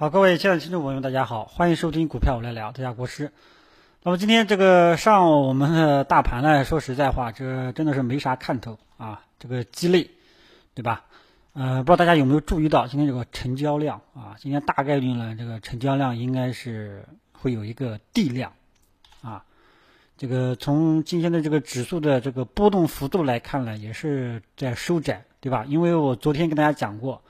好，各位亲爱的听众朋友们，大家好，欢迎收听股票我来聊，大家国师。那么今天这个上午我们的大盘呢，说实在话，这真的是没啥看头啊，这个鸡肋，对吧？呃，不知道大家有没有注意到今天这个成交量啊？今天大概率呢，这个成交量应该是会有一个地量啊。这个从今天的这个指数的这个波动幅度来看呢，也是在收窄，对吧？因为我昨天跟大家讲过，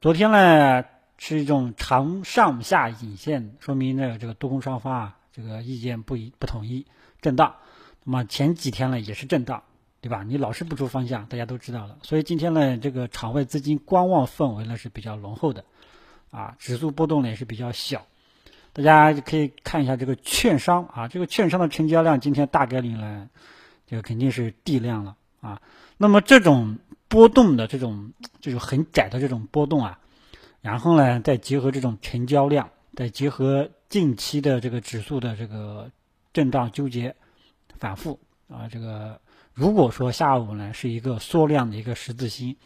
昨天呢。是一种长上下影线，说明呢这个多空双方啊这个意见不一不统一，震荡。那么前几天呢也是震荡，对吧？你老是不出方向，大家都知道了。所以今天呢这个场外资金观望氛围呢是比较浓厚的，啊，指数波动呢也是比较小。大家可以看一下这个券商啊，这个券商的成交量今天大概率呢，这个肯定是地量了啊。那么这种波动的这种就是很窄的这种波动啊。然后呢，再结合这种成交量，再结合近期的这个指数的这个震荡纠结、反复啊，这个如果说下午呢是一个缩量的一个十字星，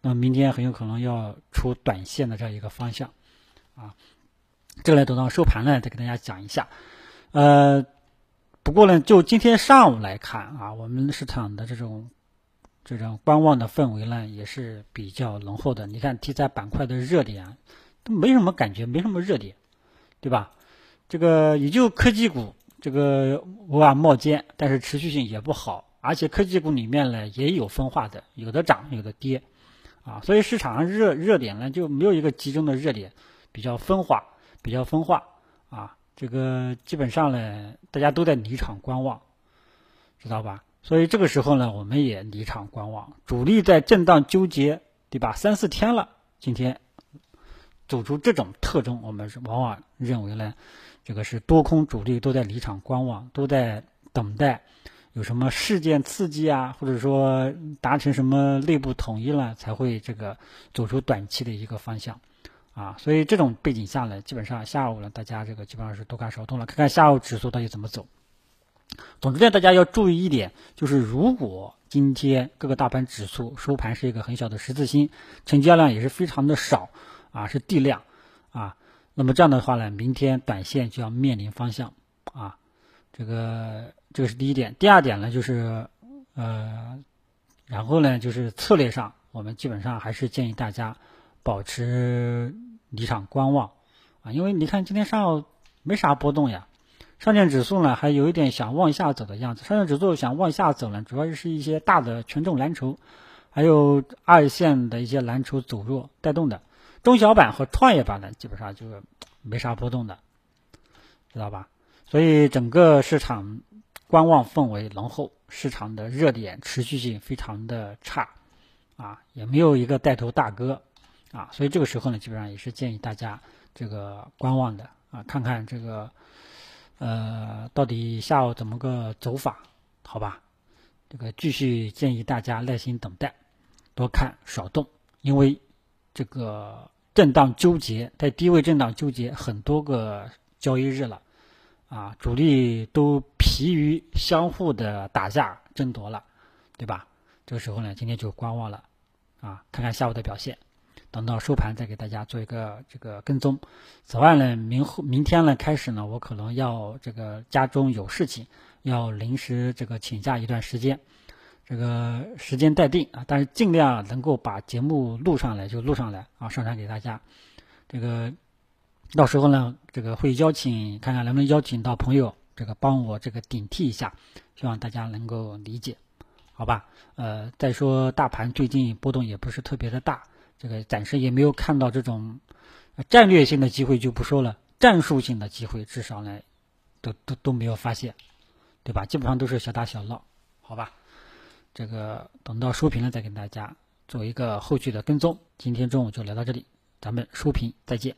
那么明天很有可能要出短线的这样一个方向啊。这个呢，等到收盘呢再给大家讲一下。呃，不过呢，就今天上午来看啊，我们市场的这种。这种观望的氛围呢，也是比较浓厚的。你看题材板块的热点，都没什么感觉，没什么热点，对吧？这个也就科技股这个偶尔冒尖，但是持续性也不好。而且科技股里面呢也有分化的，有的涨，有的跌，啊，所以市场上热热点呢就没有一个集中的热点，比较分化，比较分化啊。这个基本上呢，大家都在离场观望，知道吧？所以这个时候呢，我们也离场观望，主力在震荡纠结，对吧？三四天了，今天走出这种特征，我们是往往认为呢，这个是多空主力都在离场观望，都在等待有什么事件刺激啊，或者说达成什么内部统一了，才会这个走出短期的一个方向啊。所以这种背景下呢，基本上下午呢，大家这个基本上是多看少动了，看看下午指数到底怎么走。总之呢，大家要注意一点，就是如果今天各个大盘指数收盘是一个很小的十字星，成交量也是非常的少，啊，是地量，啊，那么这样的话呢，明天短线就要面临方向，啊，这个这个是第一点。第二点呢，就是呃，然后呢，就是策略上，我们基本上还是建议大家保持离场观望，啊，因为你看今天上午没啥波动呀。上证指数呢，还有一点想往下走的样子。上证指数想往下走呢，主要是一些大的权重蓝筹，还有二线的一些蓝筹走弱带动的。中小板和创业板呢，基本上就是没啥波动的，知道吧？所以整个市场观望氛围浓厚，市场的热点持续性非常的差，啊，也没有一个带头大哥，啊，所以这个时候呢，基本上也是建议大家这个观望的，啊，看看这个。呃，到底下午怎么个走法？好吧，这个继续建议大家耐心等待，多看少动，因为这个震荡纠结，在低位震荡纠结很多个交易日了，啊，主力都疲于相互的打架争夺了，对吧？这个时候呢，今天就观望了，啊，看看下午的表现。等到收盘再给大家做一个这个跟踪。此外呢，明后明天呢开始呢，我可能要这个家中有事情，要临时这个请假一段时间，这个时间待定啊。但是尽量能够把节目录上来就录上来啊，上传给大家。这个到时候呢，这个会邀请看看能不能邀请到朋友，这个帮我这个顶替一下，希望大家能够理解，好吧？呃，再说大盘最近波动也不是特别的大。这个暂时也没有看到这种战略性的机会，就不说了。战术性的机会，至少呢，都都都没有发现，对吧？基本上都是小打小闹，好吧？这个等到收评了再跟大家做一个后续的跟踪。今天中午就聊到这里，咱们收评再见。